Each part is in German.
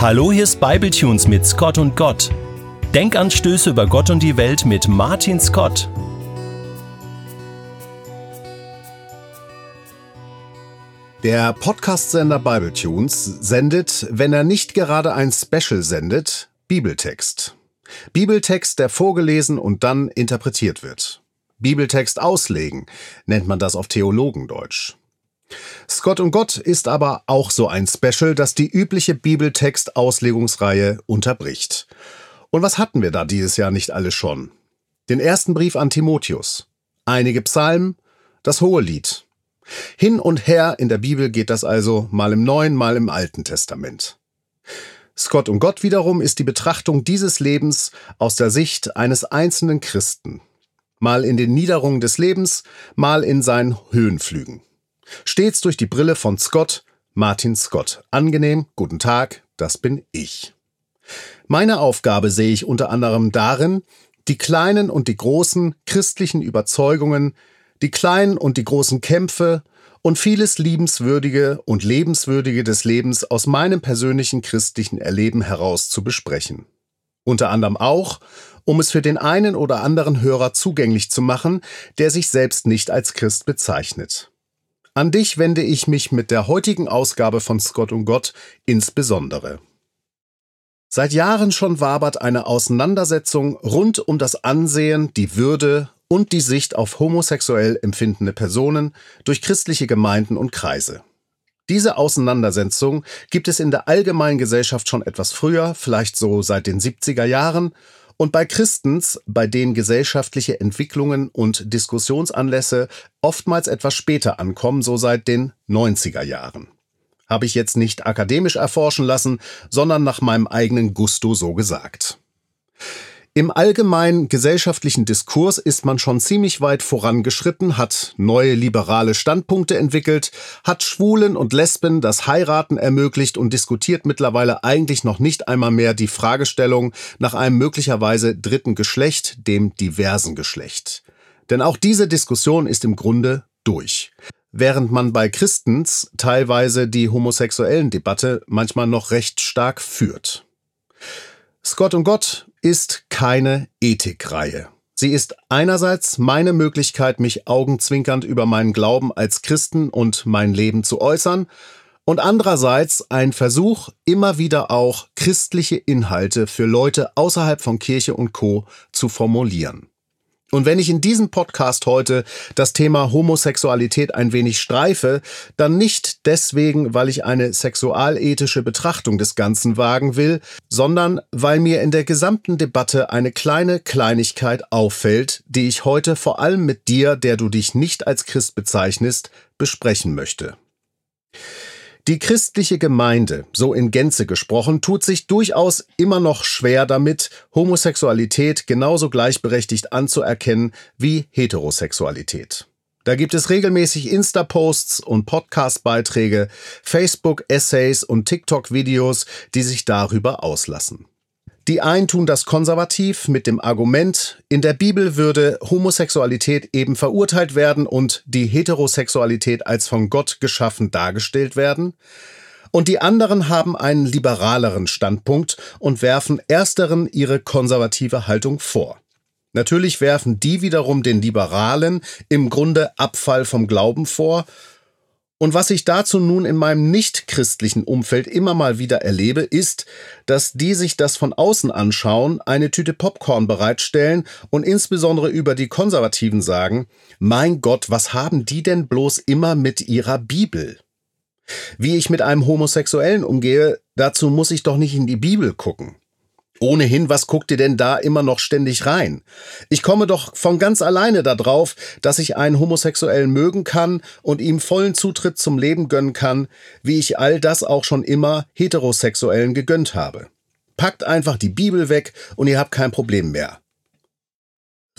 Hallo, hier ist Bibletunes mit Scott und Gott. Denkanstöße über Gott und die Welt mit Martin Scott. Der Podcast-Sender Bibletunes sendet, wenn er nicht gerade ein Special sendet, Bibeltext. Bibeltext, der vorgelesen und dann interpretiert wird. Bibeltext auslegen nennt man das auf Theologendeutsch. Scott und Gott ist aber auch so ein Special, das die übliche Bibeltext-Auslegungsreihe unterbricht. Und was hatten wir da dieses Jahr nicht alles schon? Den ersten Brief an Timotheus, einige Psalmen, das Hohelied. Hin und her in der Bibel geht das also mal im Neuen, mal im Alten Testament. Scott und Gott wiederum ist die Betrachtung dieses Lebens aus der Sicht eines einzelnen Christen. Mal in den Niederungen des Lebens, mal in seinen Höhenflügen. Stets durch die Brille von Scott, Martin Scott. Angenehm, guten Tag, das bin ich. Meine Aufgabe sehe ich unter anderem darin, die kleinen und die großen christlichen Überzeugungen, die kleinen und die großen Kämpfe und vieles Liebenswürdige und Lebenswürdige des Lebens aus meinem persönlichen christlichen Erleben heraus zu besprechen. Unter anderem auch, um es für den einen oder anderen Hörer zugänglich zu machen, der sich selbst nicht als Christ bezeichnet. An dich wende ich mich mit der heutigen Ausgabe von Scott und Gott insbesondere. Seit Jahren schon wabert eine Auseinandersetzung rund um das Ansehen, die Würde und die Sicht auf homosexuell empfindende Personen durch christliche Gemeinden und Kreise. Diese Auseinandersetzung gibt es in der allgemeinen Gesellschaft schon etwas früher, vielleicht so seit den 70er Jahren, und bei Christens, bei denen gesellschaftliche Entwicklungen und Diskussionsanlässe oftmals etwas später ankommen, so seit den 90er Jahren. Habe ich jetzt nicht akademisch erforschen lassen, sondern nach meinem eigenen Gusto so gesagt. Im allgemeinen gesellschaftlichen Diskurs ist man schon ziemlich weit vorangeschritten, hat neue liberale Standpunkte entwickelt, hat Schwulen und Lesben das Heiraten ermöglicht und diskutiert mittlerweile eigentlich noch nicht einmal mehr die Fragestellung nach einem möglicherweise dritten Geschlecht, dem diversen Geschlecht. Denn auch diese Diskussion ist im Grunde durch. Während man bei Christens teilweise die homosexuellen Debatte manchmal noch recht stark führt. Scott und Gott ist keine Ethikreihe. Sie ist einerseits meine Möglichkeit, mich augenzwinkernd über meinen Glauben als Christen und mein Leben zu äußern, und andererseits ein Versuch, immer wieder auch christliche Inhalte für Leute außerhalb von Kirche und Co zu formulieren. Und wenn ich in diesem Podcast heute das Thema Homosexualität ein wenig streife, dann nicht deswegen, weil ich eine sexualethische Betrachtung des Ganzen wagen will, sondern weil mir in der gesamten Debatte eine kleine Kleinigkeit auffällt, die ich heute vor allem mit dir, der du dich nicht als Christ bezeichnest, besprechen möchte. Die christliche Gemeinde, so in Gänze gesprochen, tut sich durchaus immer noch schwer damit, Homosexualität genauso gleichberechtigt anzuerkennen wie Heterosexualität. Da gibt es regelmäßig Insta-Posts und Podcast-Beiträge, Facebook-Essays und TikTok-Videos, die sich darüber auslassen. Die einen tun das konservativ mit dem Argument, in der Bibel würde Homosexualität eben verurteilt werden und die Heterosexualität als von Gott geschaffen dargestellt werden. Und die anderen haben einen liberaleren Standpunkt und werfen ersteren ihre konservative Haltung vor. Natürlich werfen die wiederum den Liberalen im Grunde Abfall vom Glauben vor und was ich dazu nun in meinem nicht-christlichen Umfeld immer mal wieder erlebe, ist, dass die sich das von außen anschauen, eine Tüte Popcorn bereitstellen und insbesondere über die Konservativen sagen, mein Gott, was haben die denn bloß immer mit ihrer Bibel? Wie ich mit einem Homosexuellen umgehe, dazu muss ich doch nicht in die Bibel gucken. Ohnehin, was guckt ihr denn da immer noch ständig rein? Ich komme doch von ganz alleine darauf, dass ich einen Homosexuellen mögen kann und ihm vollen Zutritt zum Leben gönnen kann, wie ich all das auch schon immer Heterosexuellen gegönnt habe. Packt einfach die Bibel weg und ihr habt kein Problem mehr.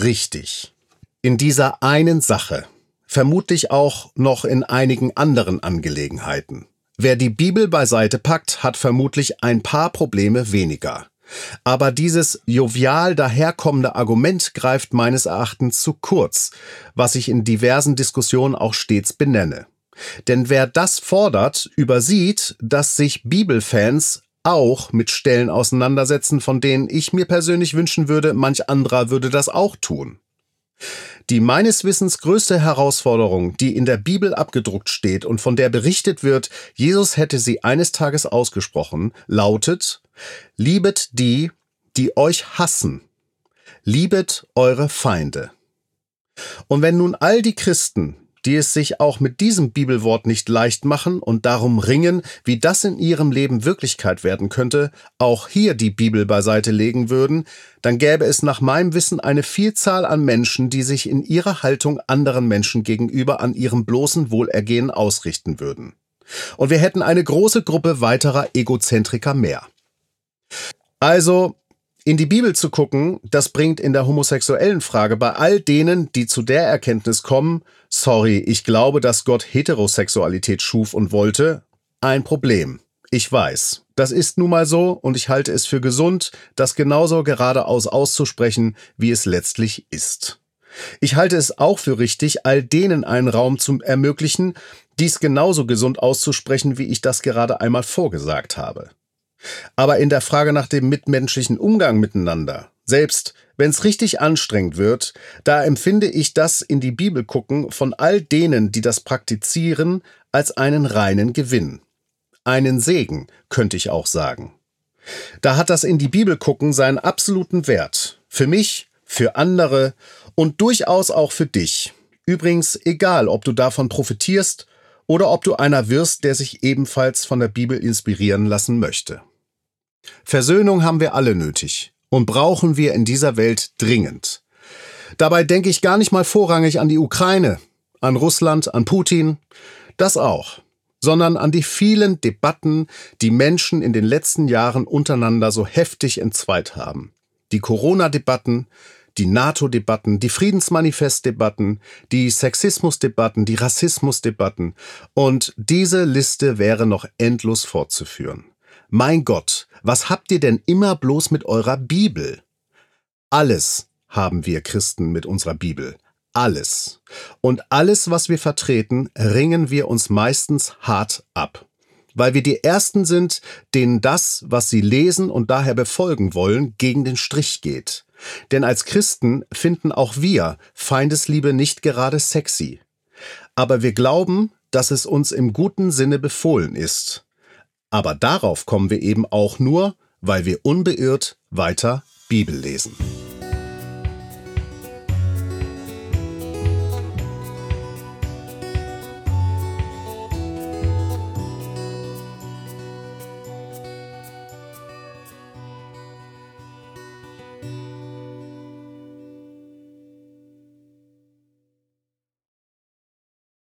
Richtig. In dieser einen Sache. Vermutlich auch noch in einigen anderen Angelegenheiten. Wer die Bibel beiseite packt, hat vermutlich ein paar Probleme weniger. Aber dieses jovial daherkommende Argument greift meines Erachtens zu kurz, was ich in diversen Diskussionen auch stets benenne. Denn wer das fordert, übersieht, dass sich Bibelfans auch mit Stellen auseinandersetzen, von denen ich mir persönlich wünschen würde, manch anderer würde das auch tun. Die meines Wissens größte Herausforderung, die in der Bibel abgedruckt steht und von der berichtet wird, Jesus hätte sie eines Tages ausgesprochen, lautet, Liebet die, die euch hassen. Liebet eure Feinde. Und wenn nun all die Christen, die es sich auch mit diesem Bibelwort nicht leicht machen und darum ringen, wie das in ihrem Leben Wirklichkeit werden könnte, auch hier die Bibel beiseite legen würden, dann gäbe es nach meinem Wissen eine Vielzahl an Menschen, die sich in ihrer Haltung anderen Menschen gegenüber an ihrem bloßen Wohlergehen ausrichten würden. Und wir hätten eine große Gruppe weiterer Egozentriker mehr. Also, in die Bibel zu gucken, das bringt in der homosexuellen Frage bei all denen, die zu der Erkenntnis kommen, sorry, ich glaube, dass Gott Heterosexualität schuf und wollte, ein Problem. Ich weiß. Das ist nun mal so und ich halte es für gesund, das genauso geradeaus auszusprechen, wie es letztlich ist. Ich halte es auch für richtig, all denen einen Raum zu ermöglichen, dies genauso gesund auszusprechen, wie ich das gerade einmal vorgesagt habe. Aber in der Frage nach dem mitmenschlichen Umgang miteinander, selbst wenn es richtig anstrengend wird, da empfinde ich das in die Bibel gucken von all denen, die das praktizieren, als einen reinen Gewinn. Einen Segen, könnte ich auch sagen. Da hat das in die Bibel gucken seinen absoluten Wert. Für mich, für andere und durchaus auch für dich. Übrigens egal, ob du davon profitierst oder ob du einer wirst, der sich ebenfalls von der Bibel inspirieren lassen möchte. Versöhnung haben wir alle nötig und brauchen wir in dieser Welt dringend. Dabei denke ich gar nicht mal vorrangig an die Ukraine, an Russland, an Putin, das auch, sondern an die vielen Debatten, die Menschen in den letzten Jahren untereinander so heftig entzweit haben. Die Corona-Debatten, die NATO-Debatten, die Friedensmanifest-Debatten, die Sexismus-Debatten, die Rassismus-Debatten. Und diese Liste wäre noch endlos fortzuführen. Mein Gott, was habt ihr denn immer bloß mit eurer Bibel? Alles haben wir Christen mit unserer Bibel. Alles. Und alles, was wir vertreten, ringen wir uns meistens hart ab. Weil wir die Ersten sind, denen das, was sie lesen und daher befolgen wollen, gegen den Strich geht. Denn als Christen finden auch wir Feindesliebe nicht gerade sexy. Aber wir glauben, dass es uns im guten Sinne befohlen ist. Aber darauf kommen wir eben auch nur, weil wir unbeirrt weiter Bibel lesen.